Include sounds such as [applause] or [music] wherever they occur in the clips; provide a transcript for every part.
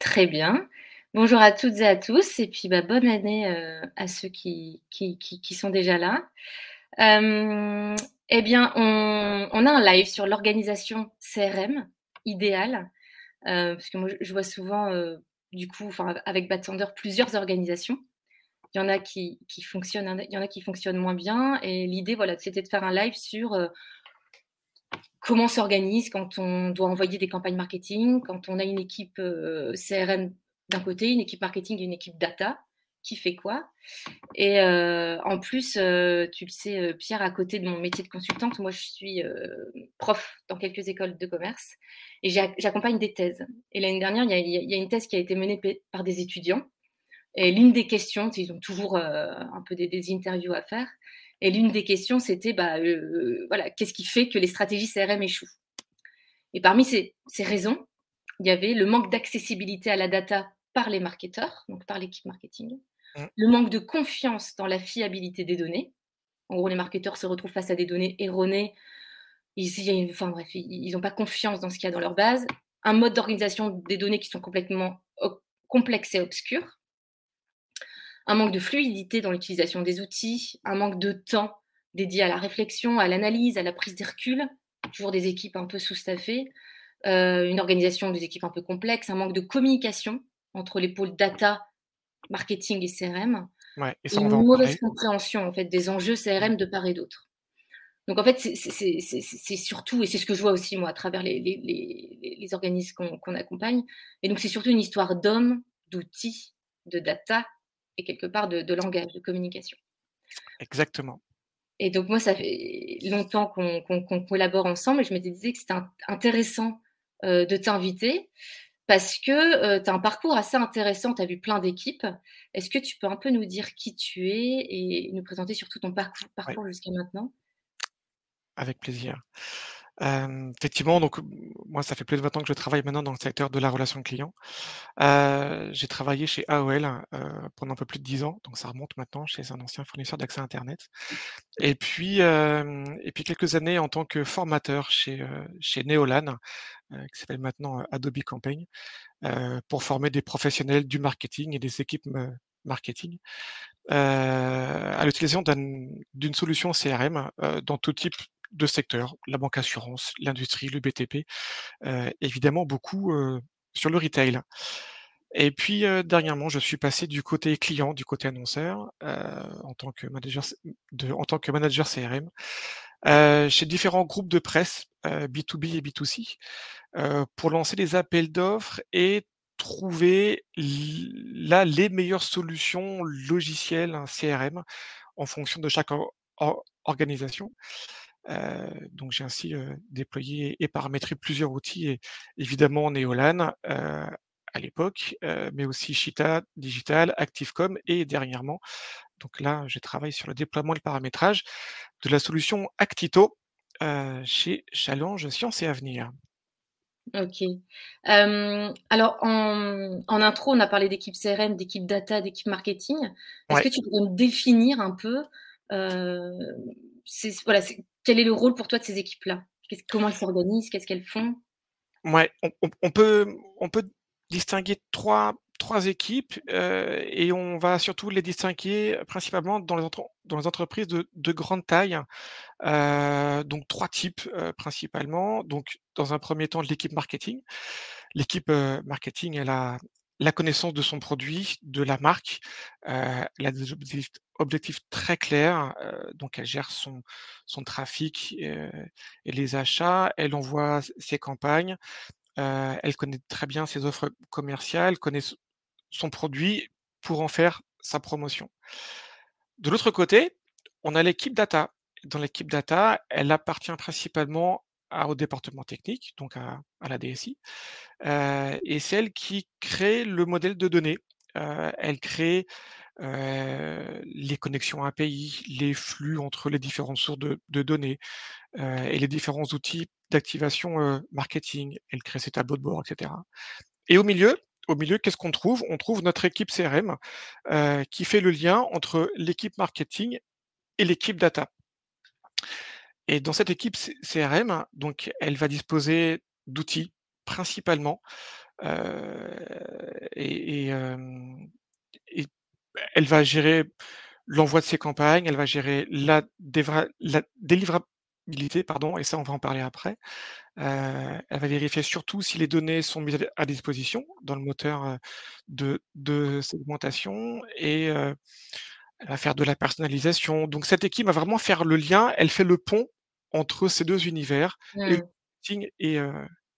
Très bien. Bonjour à toutes et à tous, et puis bah, bonne année euh, à ceux qui, sont déjà là. Euh, eh bien, on, a un live sur l'organisation CRM idéale, euh, parce que moi je vois souvent, du coup, avec Batsander, plusieurs organisations. Il y en a qui fonctionnent, il y en a qui fonctionnent moins bien, et l'idée, voilà, c'était de faire un live sur comment s'organise quand on doit envoyer des campagnes marketing, quand on a une équipe euh, CRM d'un côté, une équipe marketing et une équipe data, qui fait quoi. Et euh, en plus, euh, tu le sais, Pierre, à côté de mon métier de consultante, moi je suis prof dans quelques écoles de commerce et j'accompagne des thèses. Et l'année dernière, il y, a une thèse qui a été menée par des étudiants. Et l'une des questions, ils ont toujours un peu des interviews à faire, et l'une des questions, c'était bah, euh, voilà, qu'est-ce qui fait que les stratégies CRM échouent? Et parmi ces, raisons, il y avait le manque d'accessibilité à la data par les marketeurs, donc par l'équipe marketing, mmh. le manque de confiance dans la fiabilité des données. En gros, les marketeurs se retrouvent face à des données erronées. Ils, enfin bref, ils n'ont pas confiance dans ce qu'il y a dans leur base. Un mode d'organisation des données qui sont complètement complexes et obscurs un manque de fluidité dans l'utilisation des outils, un manque de temps dédié à la réflexion, à l'analyse, à la prise des reculs, toujours des équipes un peu sous-staffées, euh, une organisation des équipes un peu complexe, un manque de communication entre les pôles data, marketing et CRM, et une mauvaise compréhension en fait, des enjeux CRM de part et d'autre. Donc en fait, c'est surtout, et c'est ce que je vois aussi moi à travers les, les, organismes qu'on accompagne, et donc c'est surtout une histoire d'hommes, d'outils, de data et quelque part de, langage, de communication. Exactement. Et donc moi, ça fait longtemps qu'on collabore ensemble et je m'étais dit que c'était intéressant euh, de t'inviter parce que euh, tu as un parcours assez intéressant, tu as vu plein d'équipes. Est-ce que tu peux un peu nous dire qui tu es et nous présenter surtout ton parcours, parcours jusqu'à maintenant? Avec plaisir effectivement, donc moi, ça fait plus de 20 ans que je travaille maintenant dans le secteur de la relation client. j'ai travaillé chez AOL, pendant un peu plus de 10 ans, donc ça remonte maintenant chez un ancien fournisseur d'accès internet. Et puis, et puis quelques années en tant que formateur chez, chez Neolan, qui s'appelle maintenant, Adobe Campaign, pour former des professionnels du marketing et des équipes, marketing, à l'utilisation d'une solution CRM, dans tout type de secteurs, la banque assurance, l'industrie, le BTP, évidemment beaucoup sur le retail. Et puis dernièrement, je suis passé du côté client, du côté annonceur, en tant que manager de, en tant que manager CRM, chez différents groupes de presse B2B et B2C, pour lancer des appels d'offres et trouver là les meilleures solutions logicielles hein, CRM en fonction de chaque organisation donc j'ai ainsi déployé et paramétré plusieurs outils, et évidemment Neolan à l'époque, mais aussi Cheetah Digital, Activecom et dernièrement, donc là je travaille sur le déploiement et le paramétrage de la solution Actito chez Challenge Sciences et Avenir. Ok. alors, en, intro, on a parlé d'équipe CRM, d'équipe data, d'équipe marketing. Est-ce que tu pourrais me définir un peu voilà, quel est le rôle pour toi de ces équipes-là? Comment elles s'organisent? Qu'est-ce qu'elles font? Ouais, on, peut, distinguer trois, équipes et on va surtout les distinguer principalement dans les, entreprises de, de grande taille. donc trois types principalement. Donc dans un premier temps l'équipe marketing. L'équipe marketing, elle a, la connaissance de son produit, de la marque. elle a des objectifs, très clairs, donc elle gère son, son trafic et les achats, elle envoie ses campagnes, elle connaît très bien ses offres commerciales, connaît son produit pour en faire sa promotion. De l'autre côté, on a l'équipe data. Dans l'équipe data, elle appartient principalement au département technique, donc à, la DSI, et celle qui crée le modèle de données. elle crée les connexions API, les flux entre les différentes sources de, données et les différents outils d'activation marketing. Elle crée ses tableaux de bord, etc. Et au milieu, au milieu, qu'est-ce qu'on trouve? On trouve notre équipe CRM qui fait le lien entre l'équipe marketing et l'équipe data. Et dans cette équipe CRM, donc, elle va disposer d'outils principalement et, elle va gérer l'envoi de ses campagnes, elle va gérer la, délivrabilité, pardon, et ça on va en parler après. elle va vérifier surtout si les données sont mises à disposition dans le moteur de, de segmentation et elle va faire de la personnalisation. Donc cette équipe va vraiment faire le lien, elle fait le pont entre ces deux univers, le marketing et,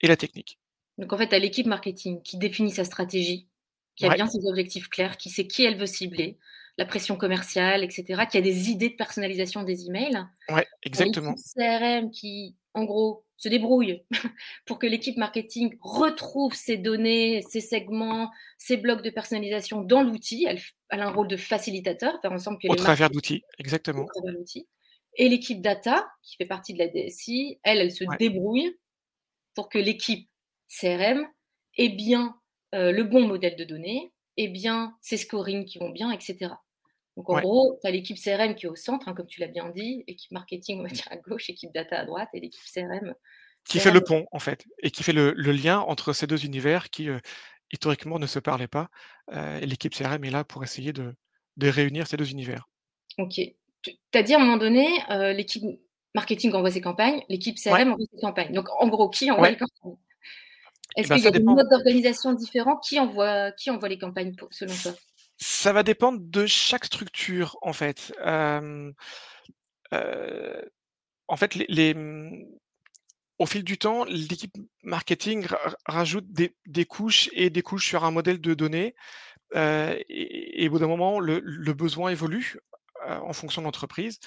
et, la technique. Donc en fait, tu as l'équipe marketing qui définit sa stratégie, qui a bien ses objectifs clairs, qui sait qui elle veut cibler, la pression commerciale, etc., qui a des idées de personnalisation des emails. Ouais, exactement. CRM qui, en gros, se débrouille [laughs] pour que l'équipe marketing retrouve ses données, ses segments, ses blocs de personnalisation dans l'outil. Elle, a un rôle de facilitateur, faire ensemble que au travers d'outils, exactement. Au travers d'outils. Et l'équipe data, qui fait partie de la DSI, elle, elle se débrouille pour que l'équipe CRM ait bien euh, le bon modèle de données, ait bien ses scorings qui vont bien, etc. Donc en gros, tu as l'équipe CRM qui est au centre, hein, comme tu l'as bien dit, équipe marketing, on va dire à gauche, équipe data à droite, et l'équipe CRM. Qui fait le pont, en fait, et qui fait le, lien entre ces deux univers qui, euh, historiquement, ne se parlaient pas. Euh, et l'équipe CRM est là pour essayer de, de réunir ces deux univers. Ok tu as dit à un moment donné, euh, l'équipe marketing envoie ses campagnes, l'équipe CRM envoie ses campagnes. Donc, en gros, qui envoie les campagnes? Est-ce eh ben, qu'il y a des modes d'organisation différents? Qui envoie, qui envoie les campagnes selon toi? Ça va dépendre de chaque structure, en fait. Euh, euh, en fait, les, au fil du temps, l'équipe marketing rajoute des, couches et des couches sur un modèle de données. et, au bout d'un moment, le, le, besoin évolue en fonction de l'entreprise.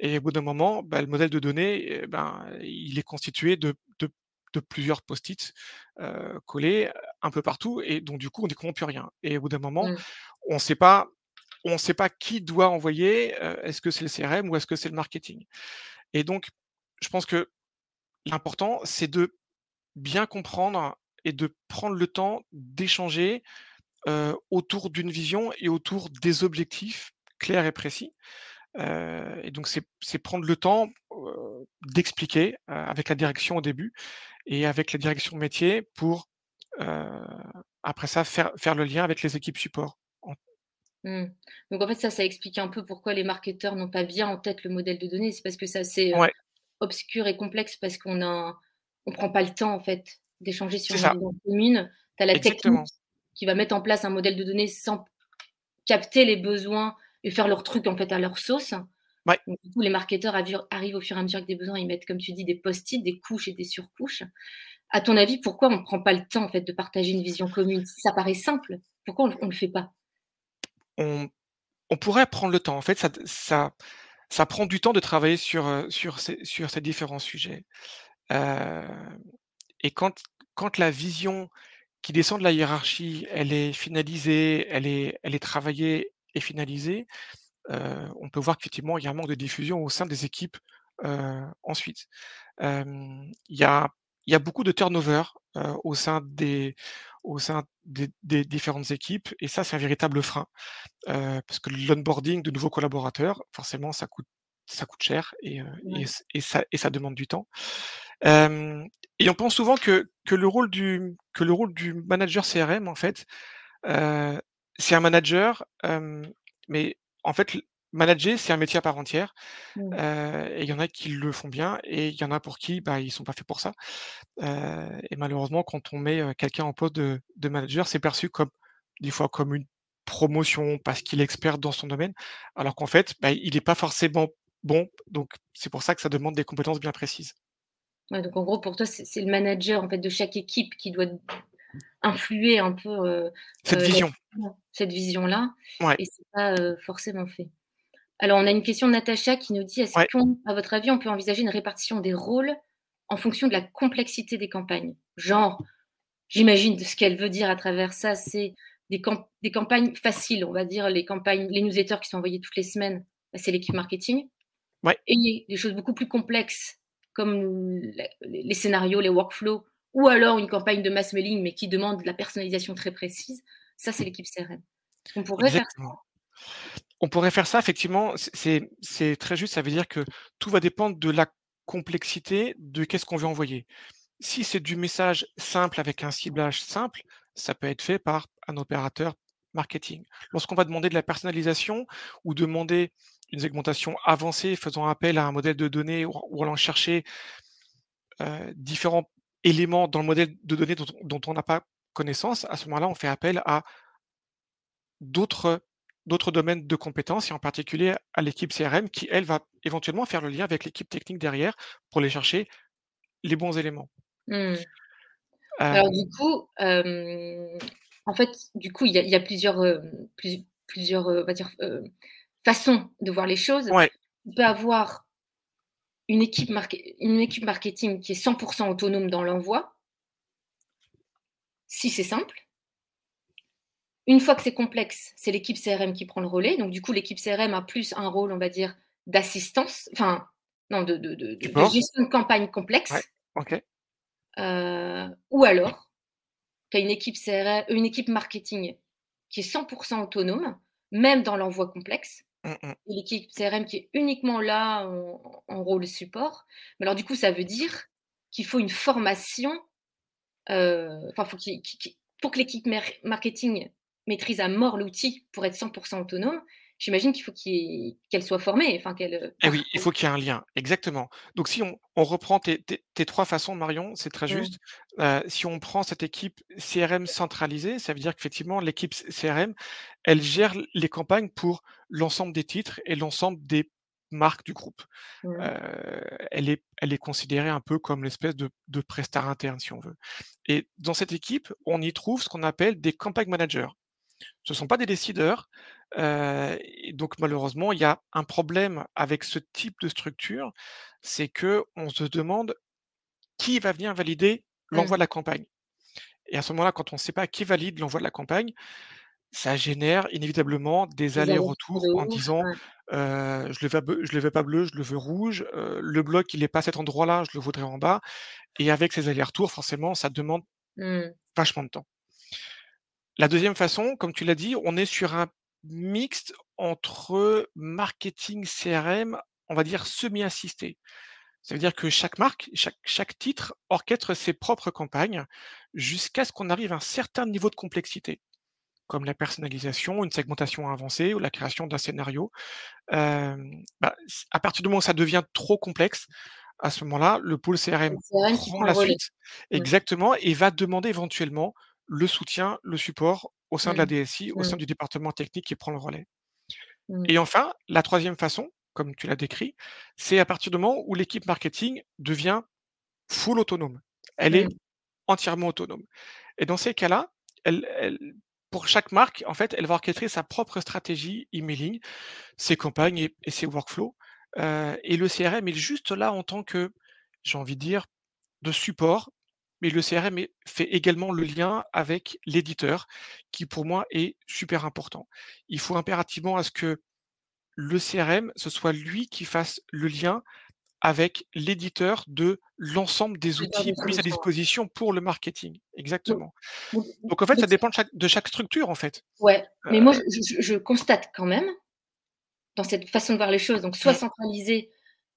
Et au bout d'un moment, bah, le modèle de données, eh ben, il est constitué de, plusieurs post-it collés un peu partout. Et donc, du coup, on ne comprend plus rien. Et au bout d'un moment, mmh. on ne sait pas. On sait pas qui doit envoyer, est-ce que c'est le CRM ou est-ce que c'est le marketing. Et donc, je pense que l'important, c'est de bien comprendre et de prendre le temps d'échanger autour d'une vision et autour des objectifs clair et précis. et donc, c'est prendre le temps d'expliquer avec la direction au début et avec la direction métier pour, après ça, faire, faire le lien avec les équipes support. Mmh. Donc, en fait, ça, ça explique un peu pourquoi les marketeurs n'ont pas bien en tête le modèle de données. C'est parce que ça, c'est obscur et complexe parce qu'on a, on prend pas le temps, en fait, d'échanger sur une commune. Tu as la technique qui va mettre en place un modèle de données sans capter les besoins et faire leur truc en fait à leur sauce. du coup, les marketeurs arrivent au fur et à mesure que des besoins, ils mettent, comme tu dis, des post-it, des couches et des surcouches. À ton avis, pourquoi on ne prend pas le temps en fait de partager une vision commune? Ça paraît simple. Pourquoi on ne le fait pas? On, pourrait prendre le temps. En fait, ça, ça, ça prend du temps de travailler sur, euh, sur, ces, sur ces différents sujets. Euh, et quand, quand la vision qui descend de la hiérarchie, elle est finalisée, elle est, elle est travaillée finalisé, on peut voir qu'effectivement, il y a un manque de diffusion au sein des équipes ensuite. il, y a, il y a beaucoup de turnover au sein des au sein des, différentes équipes et ça c'est un véritable frein parce que l'onboarding de nouveaux collaborateurs forcément ça coûte ça coûte cher et, et, ça, et ça demande du temps. et on pense souvent que, que, le rôle du, que le rôle du manager CRM, en fait, c'est un manager, mais en fait, manager, c'est un métier à part entière. Mmh. et il y en a qui le font bien et il y en a pour qui bah, ils sont pas faits pour ça. et malheureusement, quand on met quelqu'un en poste de, manager, c'est perçu comme des fois comme une promotion parce qu'il est expert dans son domaine, alors qu'en fait, bah, il n'est pas forcément bon. Donc, c'est pour ça que ça demande des compétences bien précises. donc en gros, pour toi, c'est le manager en fait de chaque équipe qui doit influer un peu euh, cette vision, cette vision-là, et c'est pas forcément fait. Alors, on a une question de Natacha qui nous dit est-ce qu'à votre avis, on peut envisager une répartition des rôles en fonction de la complexité des campagnes? Genre, j'imagine ce qu'elle veut dire à travers ça, c'est des, des, campagnes faciles, on va dire, les campagnes, les newsletters qui sont envoyés toutes les semaines, bah, c'est l'équipe marketing. Et des choses beaucoup plus complexes, comme les scénarios, les workflows, ou alors une campagne de mass mailing, mais qui demande de la personnalisation très précise, ça, c'est l'équipe CRM. On pourrait faire ça. On pourrait faire ça, effectivement, c'est très juste. Ça veut dire que tout va dépendre de la complexité de qu'est-ce qu'on veut envoyer. Si c'est du message simple avec un ciblage simple, ça peut être fait par un opérateur marketing. Lorsqu'on va demander de la personnalisation ou demander une segmentation avancée faisant appel à un modèle de données ou allant chercher différents éléments dans le modèle de données dont on n'a pas connaissance, à ce moment-là, on fait appel à d'autres domaines de compétences et en particulier à l'équipe CRM qui, elle, va éventuellement faire le lien avec l'équipe technique derrière pour aller chercher les bons éléments. Mmh. Alors du coup, en fait, du coup, il y a, plusieurs, plusieurs on va dire, façons de voir les choses. On peut avoir une équipe, une équipe marketing qui est 100% autonome dans l'envoi, si c'est simple. Une fois que c'est complexe, c'est l'équipe CRM qui prend le relais. Donc, du coup, l'équipe CRM a plus un rôle, on va dire, d'assistance, enfin, non, de, de, gestion de campagne complexe. Euh, ou alors, tu as une équipe, CRM, une équipe marketing qui est 100% autonome, même dans l'envoi complexe. Mmh, mmh. L'équipe CRM qui est uniquement là en, rôle support. Mais alors, du coup, ça veut dire qu'il faut une formation. Euh, pour que l'équipe marketing maîtrise à mort l'outil pour être 100% autonome, j'imagine qu'il faut qu'elle soit formée. Enfin, qu'elle. Euh, eh oui, il faut qu'il y ait un lien, exactement. Donc, si on, reprend tes, trois façons, Marion, c'est très mmh. juste. Euh, si on prend cette équipe CRM centralisée, ça veut dire qu'effectivement, l'équipe CRM, elle gère les campagnes pour l'ensemble des titres et l'ensemble des marques du groupe. Mmh. Euh, elle, est, elle est considérée un peu comme l'espèce de, de prestar interne, si on veut. Et dans cette équipe, on y trouve ce qu'on appelle des campagne managers. Ce ne sont pas des décideurs. Et donc malheureusement, il y a un problème avec ce type de structure, c'est que on se demande qui va venir valider l'envoi de la campagne. Et à ce moment-là, quand on ne sait pas qui valide l'envoi de la campagne, ça génère inévitablement des allers-retours en disant je le veux je le veux pas bleu, je le veux rouge, le bloc il n'est pas à cet endroit-là, je le voudrais en bas. Et avec ces allers-retours, forcément, ça demande mmh. vachement de temps. La deuxième façon, comme tu l'as dit, on est sur un mixte entre marketing CRM, on va dire semi-assisté. Ça veut dire que chaque marque, chaque, titre orchestre ses propres campagnes jusqu'à ce qu'on arrive à un certain niveau de complexité, comme la personnalisation, une segmentation avancée ou la création d'un scénario. Bah, à partir du moment où ça devient trop complexe, à ce moment-là, le pôle CRM, prend la suite, exactement, et va demander éventuellement le soutien, le support au sein de la. DSI, au sein du département technique qui prend le relais. Mmh. Et enfin, la troisième façon, comme tu l'as décrit, c'est à partir du moment où l'équipe marketing devient full autonome. Elle est entièrement autonome. Et dans ces cas-là, elle, pour chaque marque, en fait, elle va orchestrer sa propre stratégie emailing, ses campagnes et, ses workflows. Euh, et le CRM est juste là en tant que, j'ai envie de dire, de support mais le CRM fait également le lien avec l'éditeur, qui pour moi est super important. Il faut impérativement à ce que le CRM, ce soit lui qui fasse le lien avec l'éditeur de l'ensemble des outils mis à disposition pour le marketing. Exactement. Donc en fait, ça dépend de chaque, structure en fait. Ouais, mais moi euh je, constate quand même dans cette façon de voir les choses, donc soit mmh. centralisé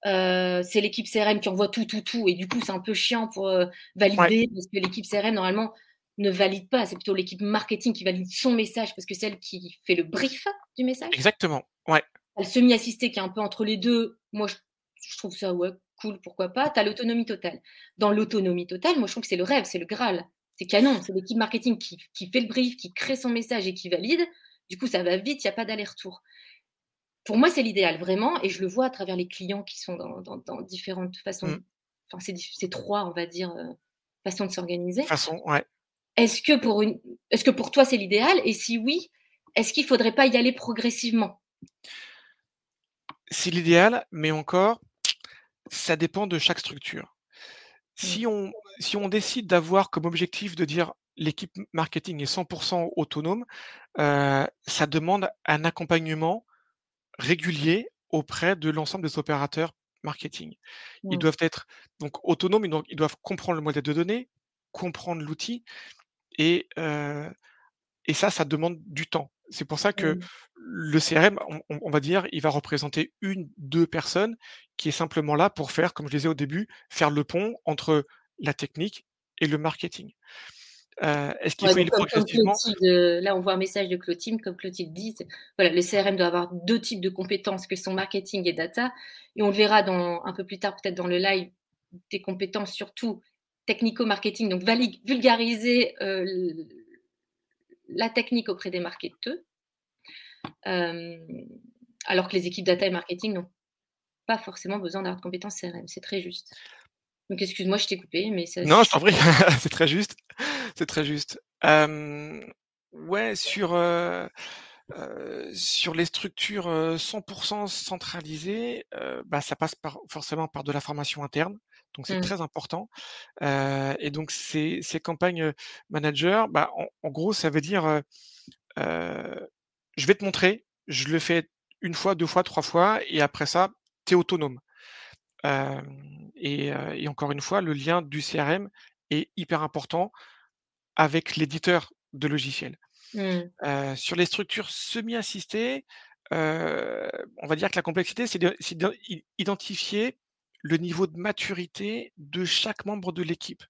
euh, c'est l'équipe CRM qui envoie tout, tout, tout. Et du coup, c'est un peu chiant pour euh, valider parce que l'équipe CRM, normalement, ne valide pas. C'est plutôt l'équipe marketing qui valide son message parce que c'est elle qui fait le brief du message. Exactement. Ouais. le semi-assisté qui est un peu entre les deux. Moi, je, trouve ça ouais, cool, pourquoi pas. Tu as l'autonomie totale. Dans l'autonomie totale, moi, je trouve que c'est le rêve, c'est le Graal. c'est canon. C'est l'équipe marketing qui, fait le brief, qui crée son message et qui valide. Du coup, ça va vite, il n'y a pas d'aller-retour. Pour moi, c'est l'idéal, vraiment. Et je le vois à travers les clients qui sont dans, différentes façons. Mmh. Enfin, c'est trois, on va dire, euh, façons de s'organiser. Façon, ouais. Est-ce que, pour une... Est que pour toi, c'est l'idéal? Et si oui, est-ce qu'il ne faudrait pas y aller progressivement? C'est l'idéal, mais encore, ça dépend de chaque structure. Si mmh. on, si on décide d'avoir comme objectif de dire l'équipe marketing est 100% autonome, euh, ça demande un accompagnement régulier auprès de l'ensemble des opérateurs marketing. Ils doivent être donc autonomes, donc ils doivent comprendre le modèle de données, comprendre l'outil, et, et ça, ça demande du temps. C'est pour ça que mmh. le CRM, on, va dire, il va représenter une, deux personnes qui est simplement là pour faire, comme je disais au début, faire le pont entre la technique et le marketing. Est-ce qu'il faut y aller progressivement Là, on voit un message de Clotilde, comme Clotilde dit, voilà, le CRM doit avoir deux types de compétences que sont marketing et data. Et on le verra dans, un peu plus tard, peut-être dans le live, des compétences surtout technico-marketing, donc vulgariser euh, la technique auprès des marketeurs, euh, alors que les équipes data et marketing n'ont pas forcément besoin d'avoir de compétences CRM. C'est très juste. Donc excuse-moi, je t'ai coupé, mais ça, Non, je t'en prie, [laughs] c'est très juste. C'est très juste. ouais, sur, sur les structures 100% centralisées, bah, ça passe par, forcément par de la formation interne. Donc c'est mmh. très important. et donc ces, ces campagnes manager, bah, en, gros, ça veut dire je vais te montrer, je le fais une fois, deux fois, trois fois, et après ça, tu es autonome. Et, encore une fois, le lien du CRM est hyper important avec l'éditeur de logiciels. Mmh. sur les structures semi-assistées, on va dire que la complexité, c'est d'identifier le niveau de maturité de chaque membre de l'équipe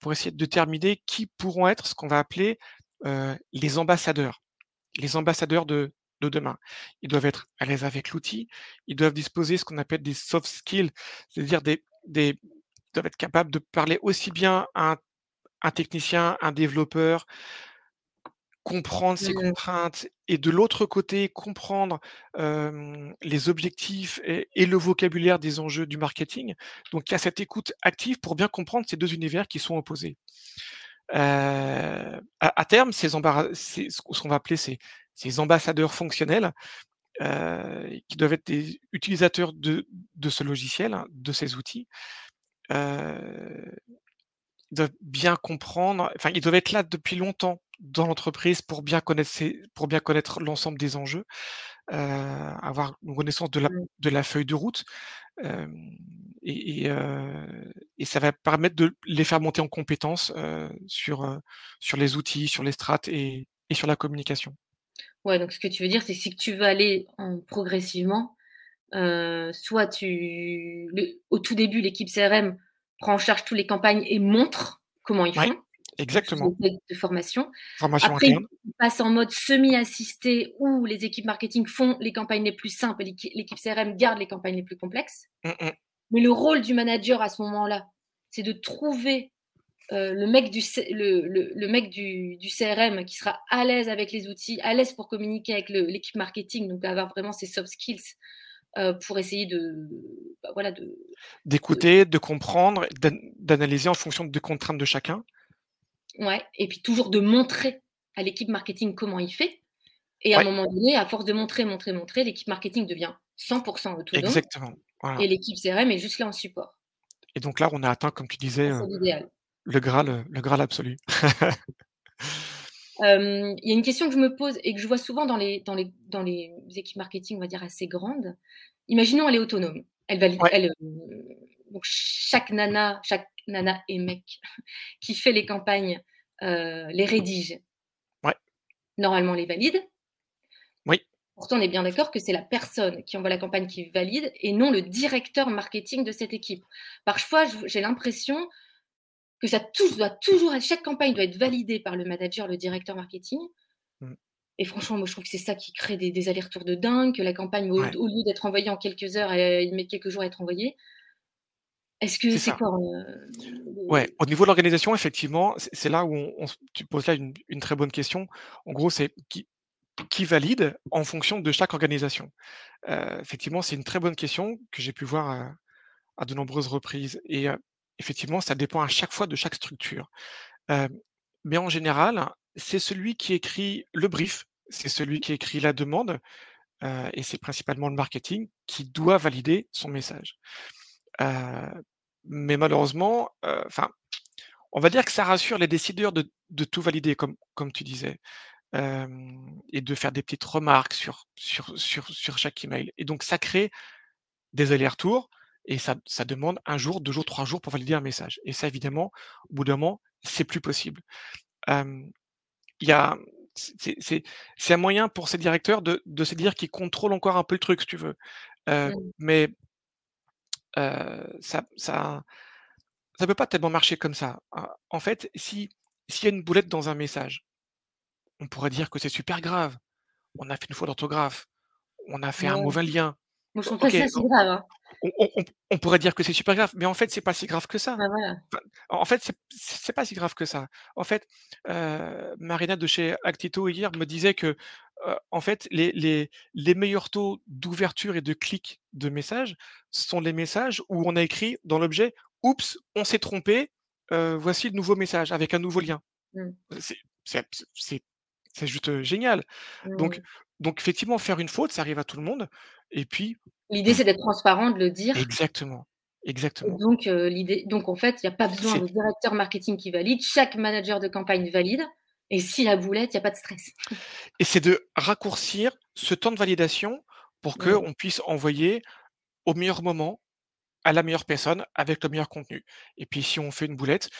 pour essayer de déterminer qui pourront être ce qu'on va appeler les ambassadeurs, les ambassadeurs de, de demain. Ils doivent être à l'aise avec l'outil, ils doivent disposer ce qu'on appelle des soft skills, c'est-à-dire des, doivent être capables de parler aussi bien à un, technicien, un développeur, comprendre ses mmh. contraintes et de l'autre côté comprendre les objectifs et, le vocabulaire des enjeux du marketing. Donc il y a cette écoute active pour bien comprendre ces deux univers qui sont opposés. à, à, terme, ces ce qu'on va appeler ces, ces ambassadeurs fonctionnels euh, qui doivent être des utilisateurs de, ce logiciel, hein, de ces outils, euh, doivent bien comprendre, enfin, ils doivent être là depuis longtemps dans l'entreprise pour bien connaître pour bien connaître l'ensemble des enjeux, euh, avoir une connaissance de la, de la feuille de route, et, et, ça va permettre de les faire monter en compétences sur, sur les outils, sur les strates et sur la communication. Ouais, donc ce que tu veux dire, c'est que si tu veux aller progressivement, euh, soit tu, au tout début, l'équipe CRM prend en charge toutes les campagnes et montre comment ils font. exactement. De formation. Formation Après, interne. ils passent en mode semi-assisté où les équipes marketing font les campagnes les plus simples et l'équipe CRM garde les campagnes les plus complexes. Mmh, mmh. Mais le rôle du manager à ce moment-là, c'est de trouver euh, le mec, du, le, mec du, CRM qui sera à l'aise avec les outils, à l'aise pour communiquer avec l'équipe marketing, donc avoir vraiment ses soft skills euh, pour essayer de bah, voilà de d'écouter, de, comprendre, d'analyser en fonction des contraintes de chacun. Ouais, et puis toujours de montrer à l'équipe marketing comment il fait. Et à un moment donné, à force de montrer, montrer, montrer, l'équipe marketing devient 100% autonome. Exactement. Et l'équipe CRM est juste là en support. Et donc là, on a atteint, comme tu disais, euh, le Graal, le Graal absolu. [laughs] Il y a une question que je me pose et que je vois souvent dans les, dans les, dans les équipes marketing, on va dire assez grandes. Imaginons, elle est autonome. Elle. Elle, donc chaque nana, chaque nana et mec [laughs] qui fait les campagnes, les rédige. Ouais. Normalement, les valide. Oui. Pourtant, on est bien d'accord que c'est la personne qui envoie la campagne qui valide et non le directeur marketing de cette équipe. Parfois, j'ai l'impression que ça doit toujours, chaque campagne doit être validée par le manager, le directeur marketing. Mmh. Et franchement, moi, je trouve que c'est ça qui crée des, allers-retours de dingue, que la campagne, au, lieu d'être envoyée en quelques heures, elle, met quelques jours à être envoyée. Est-ce que C'est quoi, heu, Ouais, au niveau de l'organisation, effectivement, c'est là où on on s tu poses là une une très bonne question. En gros, c'est qui qui valide en fonction de chaque organisation? Heu, effectivement, c'est une très bonne question que j'ai pu voir, à de nombreuses reprises et heu, effectivement, ça dépend à chaque fois de chaque structure. Mais en général, c'est celui qui écrit le brief, c'est celui qui écrit la demande, et c'est principalement le marketing qui doit valider son message. Mais malheureusement, enfin, on va dire que ça rassure les décideurs de de tout valider comme comme tu disais, et de faire des petites remarques sur sur sur sur chaque email et donc ça crée des allers-retours et ça ça demande 1 jour, 2 jours, 3 jours pour valider un message et ça évidemment, au bout d'un moment, c'est plus possible. A c'est c'est c'est c'est un moyen pour ces directeurs de de se dire qu'ils contrôlent encore un peu le truc si tu veux, Mmh. mais ça ça ça peut pas tellement marcher comme ça. En en fait, si s'il y a une boulette dans un message, on pourrait dire que c'est super grave. On a fait une faute d'orthographe, on a fait un mauvais lien. Moi, je trouve pas OK, ça grave, hein. On on on on pourrait dire que c'est super grave, mais en fait, c'est pas si grave que ça. Voilà. Enfin, en fait, c'est pas si grave que ça. En fait, heu, Marina de chez Actito hier me disait que, heu, en fait, les les les meilleurs taux d'ouverture et de clics de messages sont les messages où on a écrit dans l'objet: «Oups, on s'est trompé, heu, voici le nouveau message avec un nouveau lien». Mmh. C'est juste, génial. Donc Mmh. donc effectivement, faire une faute, ça arrive à tout le monde et puis L'idée, c'est d'être transparent, de le dire. Exactement, exactement. donc heu, l'idée donc en fait, il y a pas besoin de directeur marketing qui valide, chaque manager de campagne valide. Et s'il y a boulette, il y a pas de stress. et c'est de raccourcir ce temps de validation pour qu'on puisse envoyer au meilleur moment, à la meilleure personne, avec le meilleur contenu. Et puis si on fait une boulette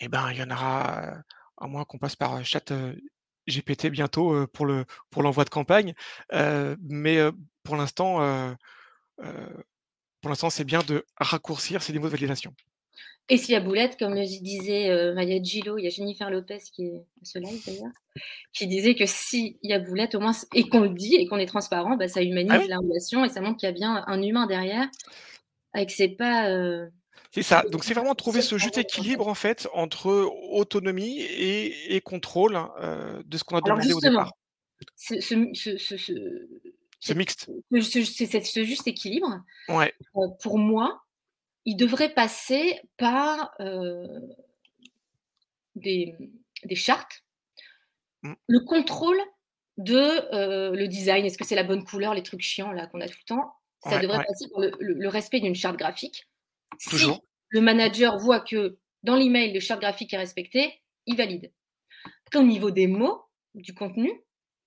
et ben, il y en aura, heu, à moins qu'on passe par, heu, Chat, GPT bientôt, pour le pour l'envoi de campagne, mais pour l'instant, pour l'instant, c'est bien de raccourcir ces niveaux de validation. Et s'il y a boulette, comme le disait, Maya Djilo, il y a Jennifer Lopez qui est à ce live d'ailleurs, qui disait que s'il y a boulette, au moins et qu'on le dit et qu'on est transparent, bah, ça Ah humanise oui, la relation et ça montre qu'il y a bien un humain derrière et que c'est pas, c'est ça. Donc c'est vraiment trouver ce juste équilibre, en fait, entre autonomie et et contrôle, heu, de ce qu'on a Alors demandé au justement, départ. ce ce ce ce mixte. ce ce c'est ce juste équilibre, Ouais. heu, pour moi, il devrait passer par, heu, des, des chartes, Mmh. le contrôle de, heu, le design. Est-ce que c'est la bonne couleur, les trucs chiants là qu'on a tout le temps? Ça Ouais, devrait ouais. passer par le le le respect d'une charte graphique. Si le manager voit que dans l'email, le charte graphique est respecté, il valide. Après au niveau des mots, du contenu,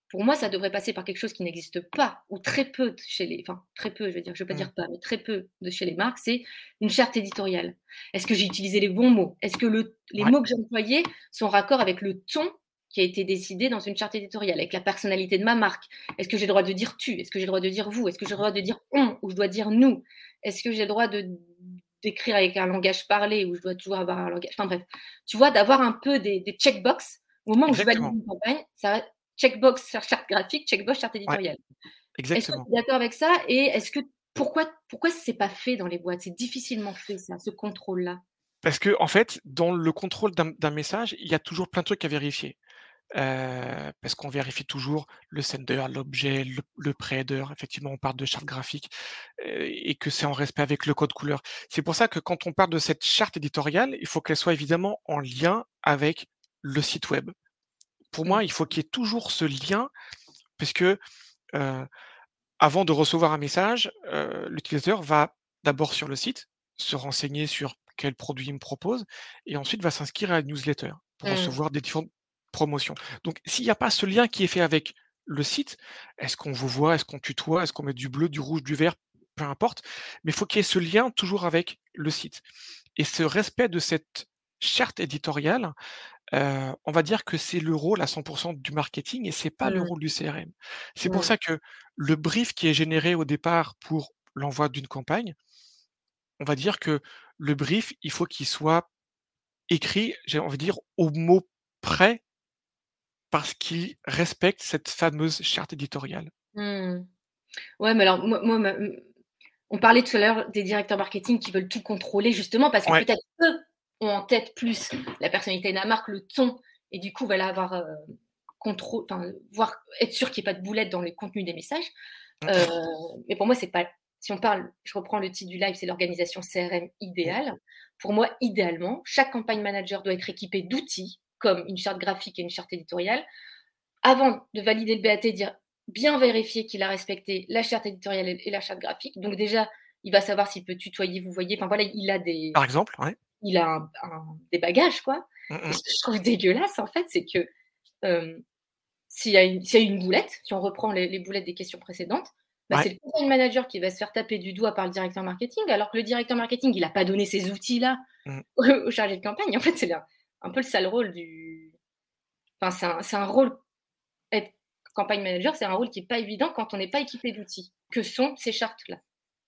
pour moi, ça devrait passer par quelque chose qui n'existe pas ou très peu chez les enfin très peu, je veux dire, je veux pas Mmh. dire pas, mais très peu de chez les marques, c'est une charte éditoriale. Est-ce que j'ai utilisé les bons mots? Est-ce que le les Ouais, mots que j'ai employés sont raccords avec le ton qui a été décidé dans une charte éditoriale, avec la personnalité de ma marque? Est-ce que j'ai le droit de dire tu? Est-ce que j'ai le droit de dire vous? Est-ce que j'ai le droit de dire on ou je dois dire nous? Est-ce que j'ai le droit de d'écrire avec un langage parlé ou je dois toujours avoir un langage enfin bref, tu vois? D'avoir un peu des des checkbox au moment où je valide exactement. une campagne, ça va checkbox sur charte graphique, checkbox charte Ouais, éditoriale. Est-ce que exactement. tu es d'accord avec ça? Et est-ce que pourquoi pourquoi c'est pas fait dans les boîtes? C'est difficilement fait ça, ce contrôle-là? Parce que en fait, dans le contrôle d'un message, il y a toujours plein de trucs à vérifier. Heu, parce qu'on vérifie toujours le sender, l'objet, le le. Effectivement, on parle de charte graphique, heu et que c'est en respect avec le code couleur. C'est pour ça que quand on parle de cette charte éditoriale, il faut qu'elle soit évidemment en lien avec le site web. Pour moi, il faut qu'il y ait toujours ce lien puisque, avant de recevoir un message, l'utilisateur va d'abord sur le site, se renseigner sur quel produit il me propose et ensuite va s'inscrire à la newsletter pour Mmh. recevoir des différentes promotions. Donc s'il n'y a pas ce lien qui est fait avec le site, est-ce qu'on vous voit? Est-ce qu'on tutoie? Est-ce qu'on met du bleu, du rouge, du vert? Peu importe, mais il faut qu'il y ait ce lien toujours avec le site et ce respect de cette charte éditoriale, Heu, on va dire que c'est le rôle à 100% du marketing et c'est pas le Mmh. rôle du CRM. C'est pour Mmh. ça que le brief qui est généré au départ pour l'envoi d'une campagne, on va dire que le brief, il faut qu'il soit écrit, j'ai envie de dire, au mot près parce qu'il respecte cette fameuse charte éditoriale. Mmh. Ouais, mais alors moi moi ma on parlait tout à l'heure des directeurs marketing qui veulent tout contrôler justement parce que peut-être eux ont en tête plus la personnalité de la marque, le ton, et du coup, veulent avoir euh, contrôle, enfin, voir, être sûr qu'il n'y ait pas de boulettes dans le contenu des messages. Euh, mais pour moi, c'est pas. Si on parle, je reprends le titre du live, c'est l'organisation CRM idéale. Pour moi, idéalement, chaque campagne manager doit être équipé d'outils comme une charte graphique et une charte éditoriale. Avant de valider le BAT, dire bien vérifier qu'il a respecté la charte éditoriale et la charte graphique. Donc déjà, il va savoir s'il peut tutoyer, vous voyez. Enfin voilà, il a des. Par exemple, ouais. Il a des bagages, quoi. Mmh, mmh. Ce que je trouve dégueulasse, en fait, c'est que euh, s'il y, a une boulette, si on reprend les, boulettes des questions précédentes, bah, c'est le campaign manager qui va se faire taper du doigt par le directeur marketing, alors que le directeur marketing, il n'a pas donné ces outils-là mmh. [laughs] au chargé de campagne. En fait, c'est un peu le sale rôle du. Enfin, c'est un, un, rôle. Être campagne manager, c'est un rôle qui n'est pas évident quand on n'est pas équipé d'outils. Que sont ces chartes-là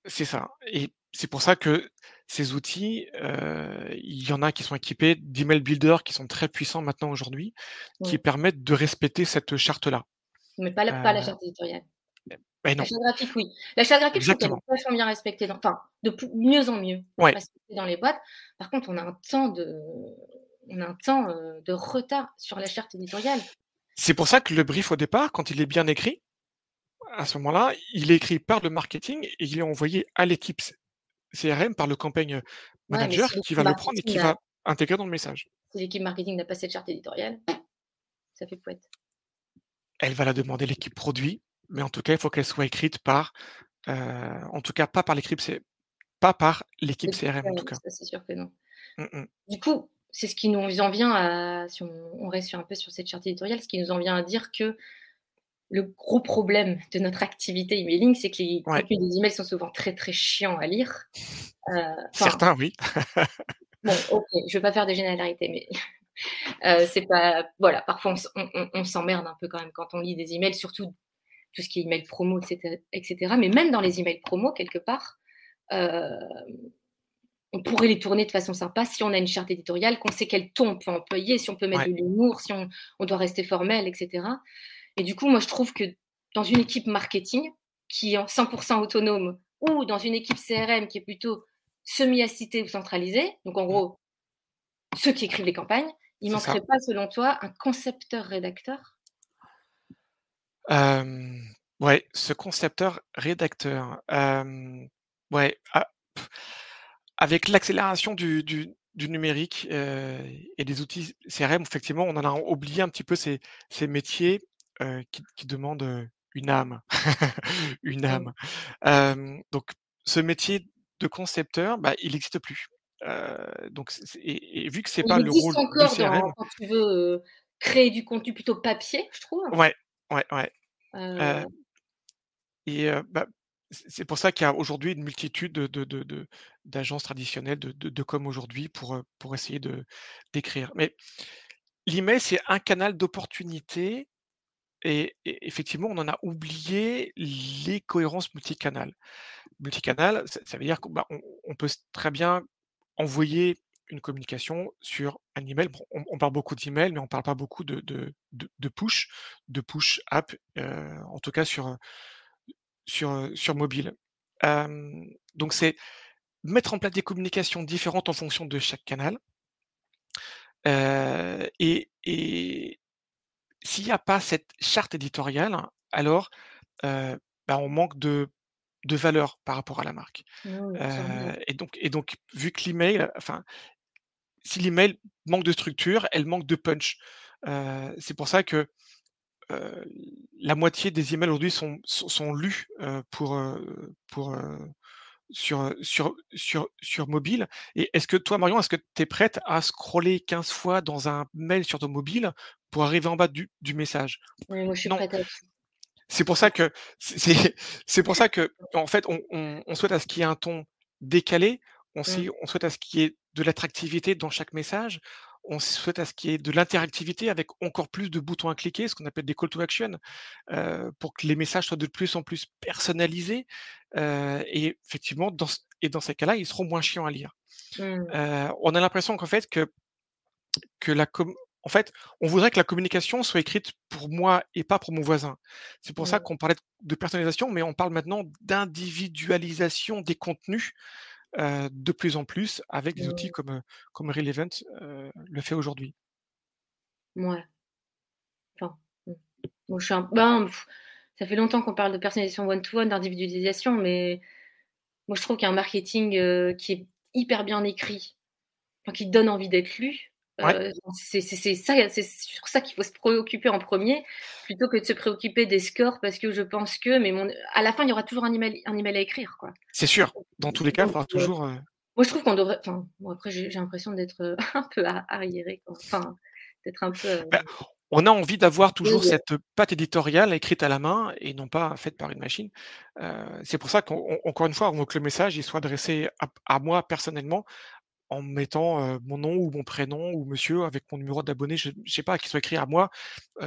C'est ça. Et c'est pour ça que ces outils, il y en a qui sont équipés d'email builder qui sont très puissants maintenant aujourd'hui, qui permettent de respecter cette charte-là. Mais pas la, pas la charte éditoriale. Ben la charte graphique, oui. La charte graphique, je trouve qu'elle est vachement bien respectée, enfin, de mieux en mieux respectée dans les boîtes. Par contre, on a un temps de, on a un temps de retard sur la charte éditoriale. C'est pour ça que le brief au départ, quand il est bien écrit, à ce moment-là, il est écrit par le marketing et il est envoyé à l'équipe CRM par le campagne manager qui va le prendre et qui va intégrer dans le message. Si l'équipe marketing n'a pas cette charte éditoriale, ça fait poète. Elle va la demander l'équipe produit, mais en tout cas, il faut qu'elle soit écrite par, euh, en tout cas, pas par l'équipe, pas par l'équipe CRM en tout cas. c'est sûr que non. Mmh, mmh. Du coup, c'est ce qui nous en vient à, si on, reste un peu sur cette charte éditoriale, ce qui nous en vient à dire que le gros problème de notre activité emailing, c'est que les contenus des emails sont souvent très très chiants à lire. Euh, Certains, oui. [laughs] bon, ok, je vais pas faire des généralités, mais [laughs] euh, c'est pas. Voilà, parfois on, s'emmerde un peu quand même quand on lit des emails, surtout tout ce qui est email promo, etc., etc. Mais même dans les emails promo, quelque part, euh, on pourrait les tourner de façon sympa si on a une charte éditoriale, qu'on sait quel ton on peut employer, si on peut mettre de l'humour, si on, on, doit rester formel, etc. Et du coup, moi, je trouve que dans une équipe marketing qui est 100% autonome ou dans une équipe CRM qui est plutôt semi-assistée ou centralisée, donc en gros, ceux qui écrivent les campagnes, il ne manquerait pas, selon toi, un concepteur-rédacteur euh, Ouais, ce concepteur-rédacteur. Euh, ouais, ah, avec l'accélération du, du, numérique euh, et des outils CRM, effectivement, on en a oublié un petit peu ces, ces métiers qui, demande une âme, [laughs] une âme. donc, ce métier de concepteur, bah, il n'existe plus. donc, et, vu que c'est pas le rôle encore CRM, quand tu veux créer du contenu plutôt papier, je trouve. Ouais, ouais, ouais. et bah, c'est pour ça qu'il y a aujourd'hui une multitude de, d'agences traditionnelles de, de, com aujourd'hui pour, pour essayer de d'écrire. Mais l'email, c'est un canal d'opportunité et, effectivement, on en a oublié les cohérences multicanales. Multicanal, ça, veut dire qu'on bah, peut très bien envoyer une communication sur un email. on, parle beaucoup d'email, mais on ne parle pas beaucoup de, push, de push app, euh, en tout cas sur, sur, mobile. donc, c'est mettre en place des communications différentes en fonction de chaque canal. Euh, et, s'il n'y a pas cette charte éditoriale, alors bah, on manque de, de valeur par rapport à la marque. et, donc, et donc, vu que l'email, enfin, si l'email manque de structure, elle manque de punch. c'est pour ça que la moitié des emails aujourd'hui sont, sont, lus pour, pour, sur, sur, sur, sur mobile. Et est-ce que toi, Marion, est-ce que tu es prête à scroller 15 fois dans un mail sur ton mobile pour arriver en bas du, du message Oui, moi je suis prête à C'est pour ça que c'est, [laughs] c'est pour ça que en fait on, on, souhaite à ce qu'il y ait un ton décalé, on, on souhaite à ce qu'il y ait de l'attractivité dans chaque message, on souhaite à ce qu'il y ait de l'interactivité avec encore plus de boutons à cliquer, ce qu'on appelle des call to action, euh, pour que les messages soient de plus en plus personnalisés. Euh, et effectivement, dans, et dans ces cas-là, ils seront moins chiants à lire. Mmh. Euh, on a l'impression qu'en fait, que, que la en fait, on voudrait que la communication soit écrite pour moi et pas pour mon voisin. C'est pour ça qu'on parlait de personnalisation, mais on parle maintenant d'individualisation des contenus, de plus en plus avec des outils comme, comme Relevant, le fait aujourd'hui. Ouais. Enfin, je suis ben, ça fait longtemps qu'on parle de personnalisation one-to-one, d'individualisation, mais moi je trouve qu'il y a un marketing, qui est hyper bien écrit, enfin qui donne envie d'être lu. Euh, c'est ça, c'est sur ça qu'il faut se préoccuper en premier, plutôt que de se préoccuper des scores, parce que je pense que, mais mon, à la fin, il y aura toujours un email, un email à écrire, quoi. C'est sûr. Dans tous les cas, il faudra toujours. Euh moi, je trouve qu'on devrait. Enfin, après, j'ai l'impression d'être euh, [laughs] un peu arriéré, Enfin, d'être un peu. Bah, on a envie d'avoir toujours cette patte éditoriale écrite à la main et non pas faite par une machine. c'est pour ça qu'encore une fois, on veut que le message il soit adressé à moi personnellement en mettant, mon nom ou mon prénom ou monsieur avec mon numéro d'abonné, je ne sais pas, qu'il soit écrit à moi,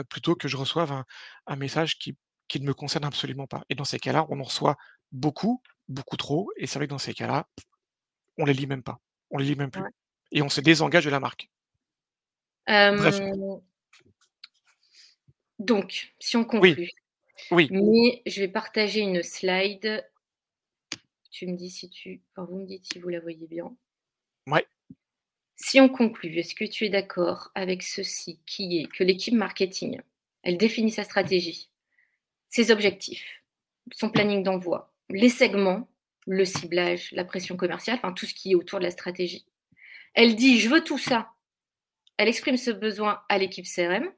plutôt que je reçoive un message qui qui ne me concerne absolument pas et dans ces cas-là, on en reçoit beaucoup, beaucoup trop et c'est vrai que dans ces cas-là, on les lit même pas. On les lit même plus et on se désengage de la marque. donc si on conclut. Oui. Mais je vais partager une slide. Tu me dis si tu enfin, vous me dites si vous la voyez bien. Ouais. Si on conclut, est-ce que tu es d'accord avec ceci, qui est que l'équipe marketing, elle définit sa stratégie, ses objectifs, son planning d'envoi, les segments, le ciblage, la pression commerciale, enfin tout ce qui est autour de la stratégie. Elle dit je veux tout ça. Elle exprime ce besoin à l'équipe CRM.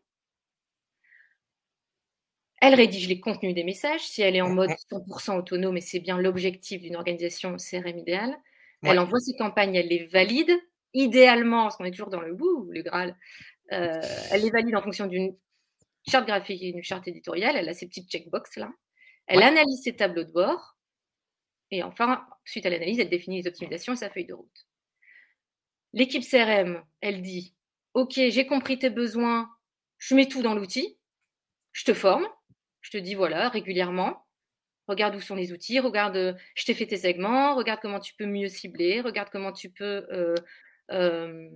Elle rédige les contenus des messages. Si elle est en mode 100% autonome, et c'est bien l'objectif d'une organisation CRM idéale, elle envoie ses campagnes, elle les valide, idéalement, parce qu'on est toujours dans le bout, le Graal, euh, elle les valide en fonction d'une charte graphique et d'une charte éditoriale, elle a ses petites checkbox là. Elle analyse ses tableaux de bord, et enfin, suite à l'analyse, elle définit les optimisations et sa feuille de route. L'équipe CRM, elle dit Ok, j'ai compris tes besoins, je mets tout dans l'outil, je te forme, je te dis voilà, régulièrement, regarde où sont les outils, regarde, euh, je t'ai fait tes segments, regarde comment tu peux mieux cibler, regarde comment tu peux euh, euh,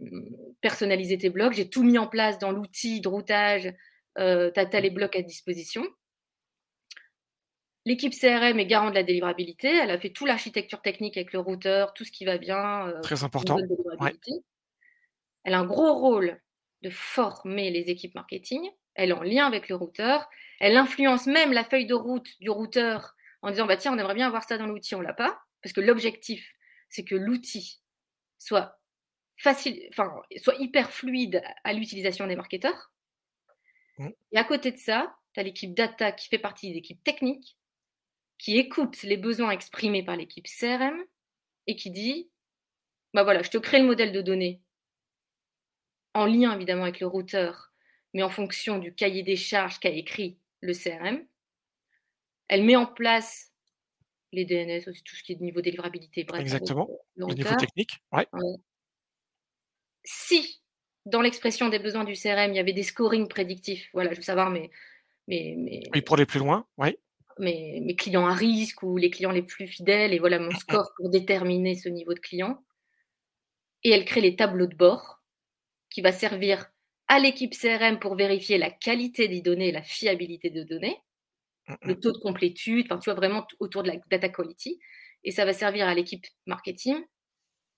personnaliser tes blocs. J'ai tout mis en place dans l'outil de routage, tu as, les blocs à disposition. L'équipe CRM est garant de la délivrabilité. Elle a fait toute l'architecture technique avec le routeur, tout ce qui va bien. Très important. Elle a un gros rôle de former les équipes marketing. Elle est en lien avec le routeur. Elle influence même la feuille de route du routeur en disant bah tiens, on aimerait bien avoir ça dans l'outil, on l'a pas, parce que l'objectif, c'est que l'outil soit facile, enfin, soit hyper fluide à l'utilisation des marketeurs. Mmh. Et à côté de ça, tu as l'équipe data qui fait partie des équipes techniques, qui écoute les besoins exprimés par l'équipe CRM et qui dit bah voilà, je te crée le modèle de données en lien évidemment avec le routeur, mais en fonction du cahier des charges qu'a écrit le CRM. Elle met en place les DNS, aussi tout ce qui est de niveau délivrabilité. Bref, Exactement, le, niveau technique. Ouais. Si dans l'expression des besoins du CRM, il y avait des scorings prédictifs, voilà, je veux savoir, mais. mais, mais oui, pour aller plus loin, oui. Mes, mes clients à risque ou les clients les plus fidèles, et voilà mon score pour déterminer ce niveau de client. Et elle crée les tableaux de bord qui va servir à l'équipe CRM pour vérifier la qualité des données et la fiabilité des données le taux de complétude, enfin, tu vois, vraiment autour de la data quality. Et ça va servir à l'équipe marketing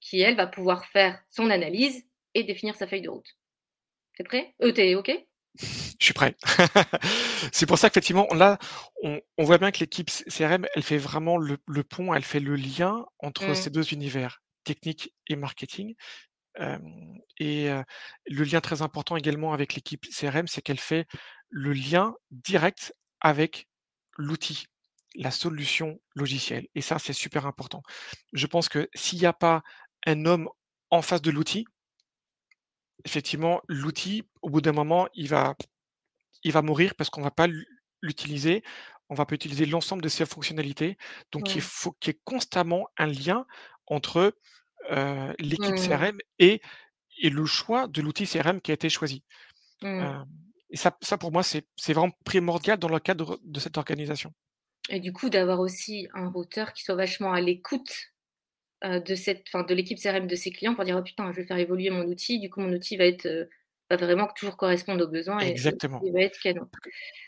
qui, elle, va pouvoir faire son analyse et définir sa feuille de route. T'es prêt? Euh, t'es OK? Je suis prêt. [laughs] c'est pour ça qu'effectivement, là, on, voit bien que l'équipe CRM, elle fait vraiment le, pont, elle fait le lien entre mmh. ces deux univers, technique et marketing. et le lien très important également avec l'équipe CRM, c'est qu'elle fait le lien direct avec l'outil, la solution logicielle. Et ça, c'est super important. Je pense que s'il n'y a pas un homme en face de l'outil, effectivement, l'outil, au bout d'un moment, il va, il va mourir parce qu'on ne va pas l'utiliser. On va pas utiliser l'ensemble de ses fonctionnalités. Donc, il faut qu'il y ait constamment un lien entre l'équipe. CRM et, et, le choix de l'outil CRM qui a été choisi. Et ça, ça pour moi, c'est vraiment primordial dans le cadre de cette organisation. Et du coup, d'avoir aussi un routeur qui soit vachement à l'écoute euh, de cette, de l'équipe CRM de ses clients pour dire oh putain, je vais faire évoluer mon outil. Du coup, mon outil va être euh, va vraiment toujours correspondre aux besoins Exactement. et, va être canon.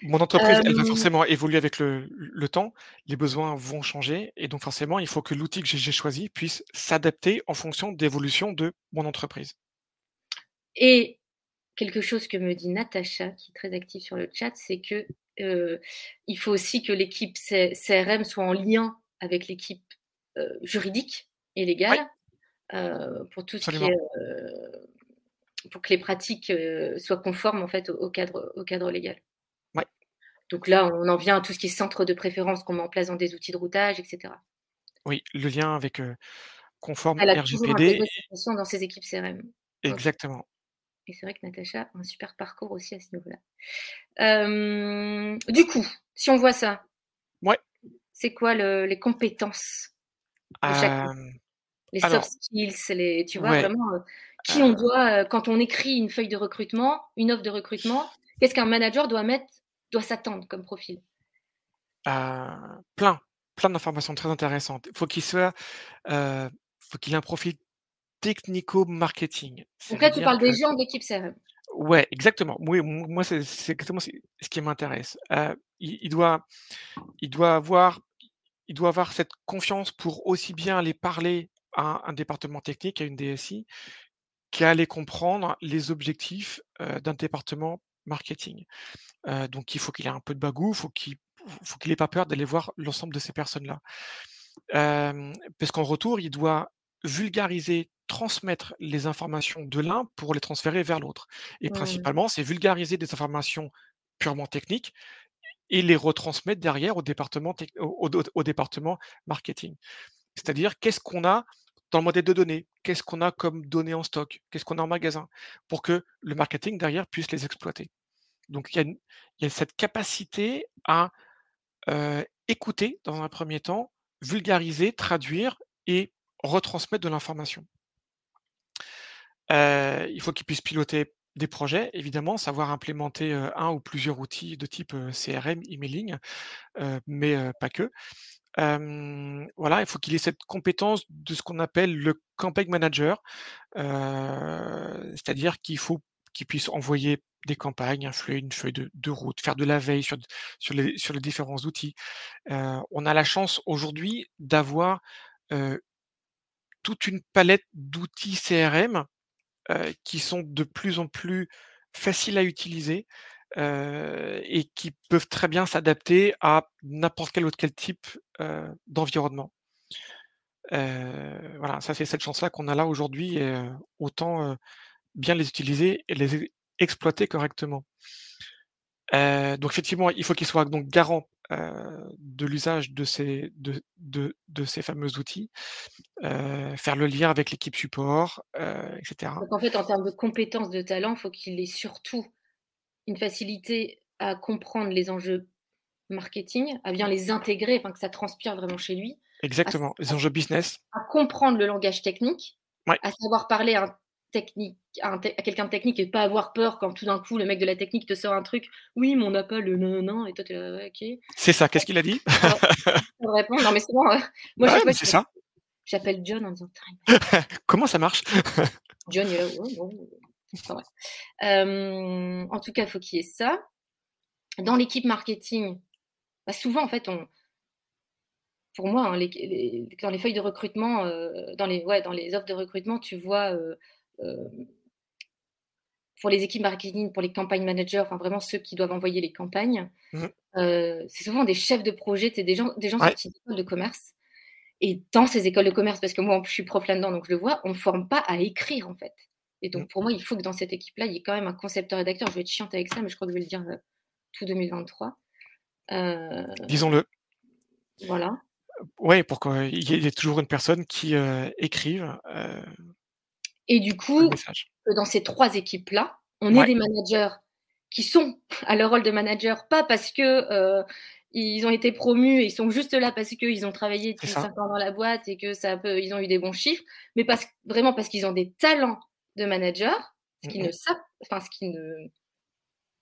Mon entreprise, elle va Euh, forcément évoluer avec le, le temps, les besoins vont changer, et donc forcément, il faut que l'outil que j'ai j'ai choisi puisse s'adapter en fonction de l'évolution de mon entreprise. et quelque chose que me dit Natacha, qui est très active sur le chat, c'est que euh, il faut aussi que l'équipe CRM soit en lien avec l'équipe euh, juridique et légale euh, pour tout ce qui est pour que les pratiques soient conformes en fait au, au cadre au cadre légal. Ouais. Donc là, on en vient à tout ce qui est centre de préférence qu'on met en place dans des outils de routage, etc. Oui, le lien avec conforme Elle a toujours RGPD, dans ses équipes CRM. Exactement. Et c'est vrai que Natacha a un super parcours aussi à ce niveau-là. Euh, du coup, si on voit ça, Ouais. c'est quoi le- les compétences de chacun? Euh, Les alors, soft skills, les, tu vois, ouais, vraiment, euh, qui on doit, quand on écrit une feuille de recrutement, une offre de recrutement, qu'est-ce qu'un manager doit mettre, doit s'attendre comme profil? Plein, plein d'informations très intéressantes. Il faut qu'il soit, faut qu'il ait un profil technico-marketing. Donc là, tu parles que des gens de l'équipe CRM. Ouais, exactement. Oui, moi, c'est exactement ce qui m'intéresse. Heu, il il doit il doit avoir il doit avoir cette confiance pour aussi bien aller parler à un département technique, à une DSI, qu'à aller comprendre les objectifs, heu, d'un département marketing. Heu, donc il faut qu'il ait un peu de bagou, faut qu'il faut qu'il ait pas peur d'aller voir l'ensemble de ces personnes-là. Parce qu'en retour, il doit vulgariser, transmettre les informations de l'un pour les transférer vers l'autre. Et Mmh. principalement, c'est vulgariser des informations purement techniques et les retransmettre derrière au département au au au au département marketing. C'est-à-dire qu'est-ce qu'on a dans le modèle de données? Qu'est-ce qu'on a comme données en stock? Qu'est-ce qu'on a en magasin? Pour que le marketing derrière puisse les exploiter. Donc il y a y cette capacité à, heu, écouter dans un premier temps, vulgariser, traduire et retransmettre de l'information. Heu, il faut qu'ils puissent piloter des projets, évidemment, savoir implémenter, heu, 1 ou plusieurs outils de type, heu, CRM, emailing, mais pas que. Voilà, il faut qu'il ait cette compétence de ce qu'on appelle le campaign manager, c'est-à-dire qu'il faut qu'il puisse envoyer des campagnes, influer une feuille de route, faire de la veille sur les différents outils. On a la chance aujourd'hui d'avoir, toute une palette d'outils CRM, heu, qui sont de plus en plus faciles à utiliser, heu, et qui peuvent très bien s'adapter à n'importe quel autre quel type, heu, d'environnement. Voilà, ça c'est cette chance-là qu'on a là aujourd'hui et autant, bien les utiliser et les exploiter correctement. Donc effectivement, il faut qu'ils soient donc garants, de l'usage de ces de de de ces fameux outils, heu, faire le lien avec l'équipe support, heu, et cetera. Donc en fait, en termes de compétences, de talent, il faut qu'il ait surtout une facilité à comprendre les enjeux marketing, à bien les intégrer, enfin que ça transpire vraiment chez lui, à, Exactement, les enjeux business. à comprendre le langage technique, Ouais, à savoir parler un technique, à, quelqu'un de technique et pas avoir peur quand tout d'un coup le mec de la technique te sort un truc, oui, mais on n'a pas le non, non, et toi tu là, ok. c'est ça, qu'est-ce qu'il a dit? [laughs] Alors, ça me répond, non mais c'est bon, euh, moi Bah, ouais, c'est ça. j'appelle John en disant, [laughs] Comment ça marche? [laughs] John il est là, ouais, enfin. Euh, en tout cas, il faut qu'il y ait ça. Dans l'équipe marketing, bah, souvent en fait, on, pour moi, hein, les, les- dans les feuilles de recrutement, euh, dans, les, ouais, dans les offres de recrutement, tu vois, euh, pour les équipes marketing, pour les campagnes managers, enfin vraiment ceux qui doivent envoyer les campagnes, Mmh. euh, c'est souvent des chefs de projet, c'est des gens, des gens Ouais, sortis d'écoles de commerce. Et dans ces écoles de commerce, parce que moi, je suis prof là-dedans, donc je le vois, on ne forme pas à écrire, en fait. Et mmh, donc, pour moi, il faut que dans cette équipe-là, il y ait quand même un concepteur-rédacteur. Je vais être chiante avec ça, mais je crois que je vais le dire euh, tout 2023. Euh, disons-le. voilà. Ouais, pour qu'il y ait il y ait toujours une personne qui, écrive, Et du coup, dans ces trois équipes-là, on Ouais, des managers qui sont [laughs] à leur rôle de manager, pas parce que euh, ils ont été promus et ils sont juste là parce qu'ils ont travaillé c'est depuis ça. cinq ans dans la boîte et que ça peut, ils ont eu des bons chiffres, mais parce, vraiment parce qu'ils ont des talents de manager, ce qui ne savent, enfin ce qui ne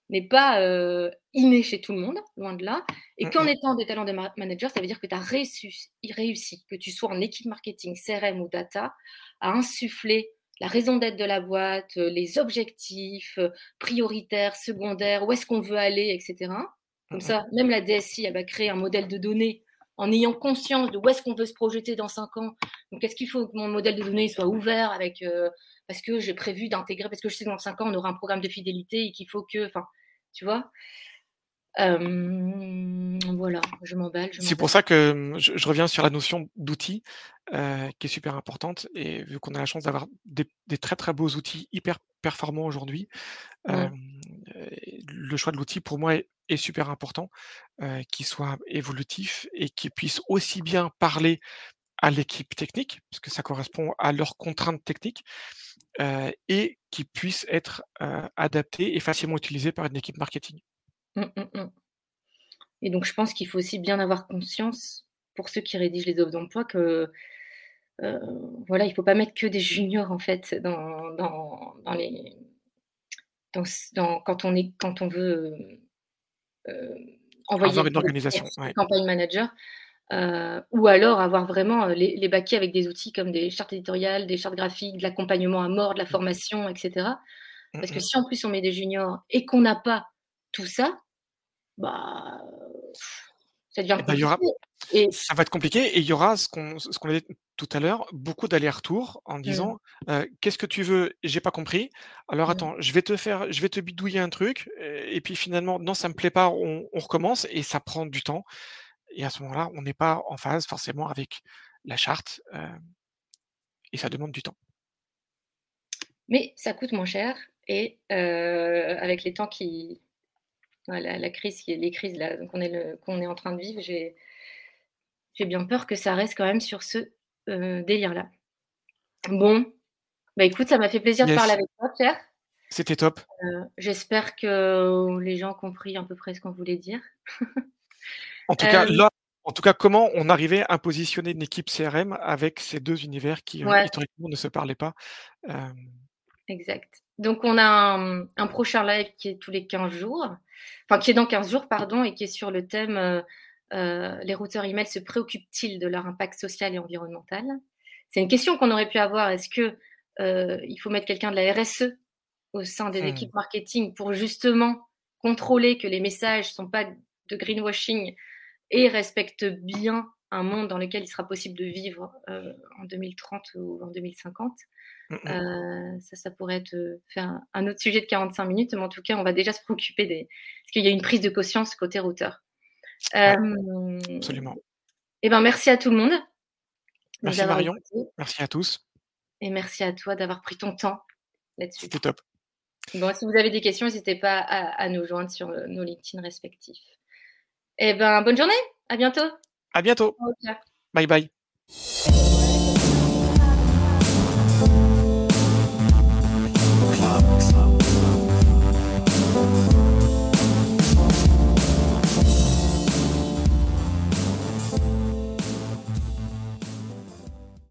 n'est pas euh, inné chez tout le monde, loin de là, et Mmh qu'en étant des talents de ma- manager, ça veut dire que tu as réussi, réussi, que tu sois en équipe marketing, CRM ou data, à insuffler la raison d'être de la boîte, les objectifs prioritaires, secondaires, où est-ce qu'on veut aller, etc. Comme ça, même la DSI, elle va créer un modèle de données en ayant conscience de où est-ce qu'on veut se projeter dans cinq ans. Donc, est-ce qu'il faut que mon modèle de données soit ouvert avec, parce que j'ai prévu d'intégrer, parce que je sais que dans cinq ans, on aura un programme de fidélité et qu'il faut que, enfin, tu vois. Voilà, je m'emballe. C'est pour ça que je, reviens sur la notion d'outil qui est super importante. Et vu qu'on a la chance d'avoir des, très très beaux outils hyper performants aujourd'hui, le choix de l'outil pour moi est, est super important, qu'il soit évolutif et qu'il puisse aussi bien parler à l'équipe technique, parce que ça correspond à leurs contraintes techniques, et qui puisse être adapté et facilement utilisé par une équipe marketing. Mmh, mmh, mmh. Et donc, je pense qu'il faut aussi bien avoir conscience, pour ceux qui rédigent les offres d'emploi, que voilà, il ne faut pas mettre que des juniors en fait dans, dans, dans les dans, quand on est quand on veut envoyer une organisation, campagne manager. Euh, ou alors avoir vraiment euh, les, les baquets avec des outils comme des chartes éditoriales, des chartes graphiques, de l'accompagnement à mort, de la formation, etc. Parce que si en plus on met des juniors et qu'on n'a pas tout ça, bah, ça devient compliqué. et... Ça va être compliqué et il y aura ce qu'on qu'on a dit tout à l'heure, beaucoup d'allers-retours en mmh. disant qu'est-ce que tu veux? J'ai pas compris. Alors mmh. attends, je vais te faire, je vais te bidouiller un truc et puis finalement non ça me plaît pas, on, on recommence et ça prend du temps. Et à ce moment-là, on n'est pas en phase forcément avec la charte et ça demande du temps. Mais ça coûte moins cher et avec les temps qui. La crise, les crises qu'on est, en train de vivre, j'ai, bien peur que ça reste quand même sur ce délire-là. Bon, bah écoute, ça m'a fait plaisir de parler avec toi, Pierre. C'était top. j'espère que les gens ont compris à peu près ce qu'on voulait dire. [laughs] En tout cas, là, en tout cas, comment on arrivait à positionner une équipe CRM avec ces deux univers qui euh, historiquement ne se parlaient pas. Exact. Donc on a un, prochain live qui est tous les 15 jours, enfin qui est dans 15 jours, pardon, et qui est sur le thème euh, euh, les routeurs email se préoccupent-ils de leur impact social et environnemental? C'est une question qu'on aurait pu avoir. Est-ce que il faut mettre quelqu'un de la RSE au sein des mmh. équipes marketing pour justement contrôler que les messages ne sont pas de greenwashing et respecte bien un monde dans lequel il sera possible de vivre euh, en 2030 ou en 2050. Mm, mm. euh, ça, ça pourrait être euh, faire un, autre sujet de 45 minutes, mais en tout cas, on va déjà se préoccuper des. Parce qu'il y a une prise de conscience côté routeur. absolument. Eh ben, merci à tout le monde. Merci Marion. Merci à tous. Et merci à toi d'avoir pris ton temps là-dessus. C'était top. Bon, si vous avez des questions, n'hésitez pas à, à, nous joindre sur nos LinkedIn respectifs. Eh ben, bonne journée. À bientôt. À bientôt. Bye bye.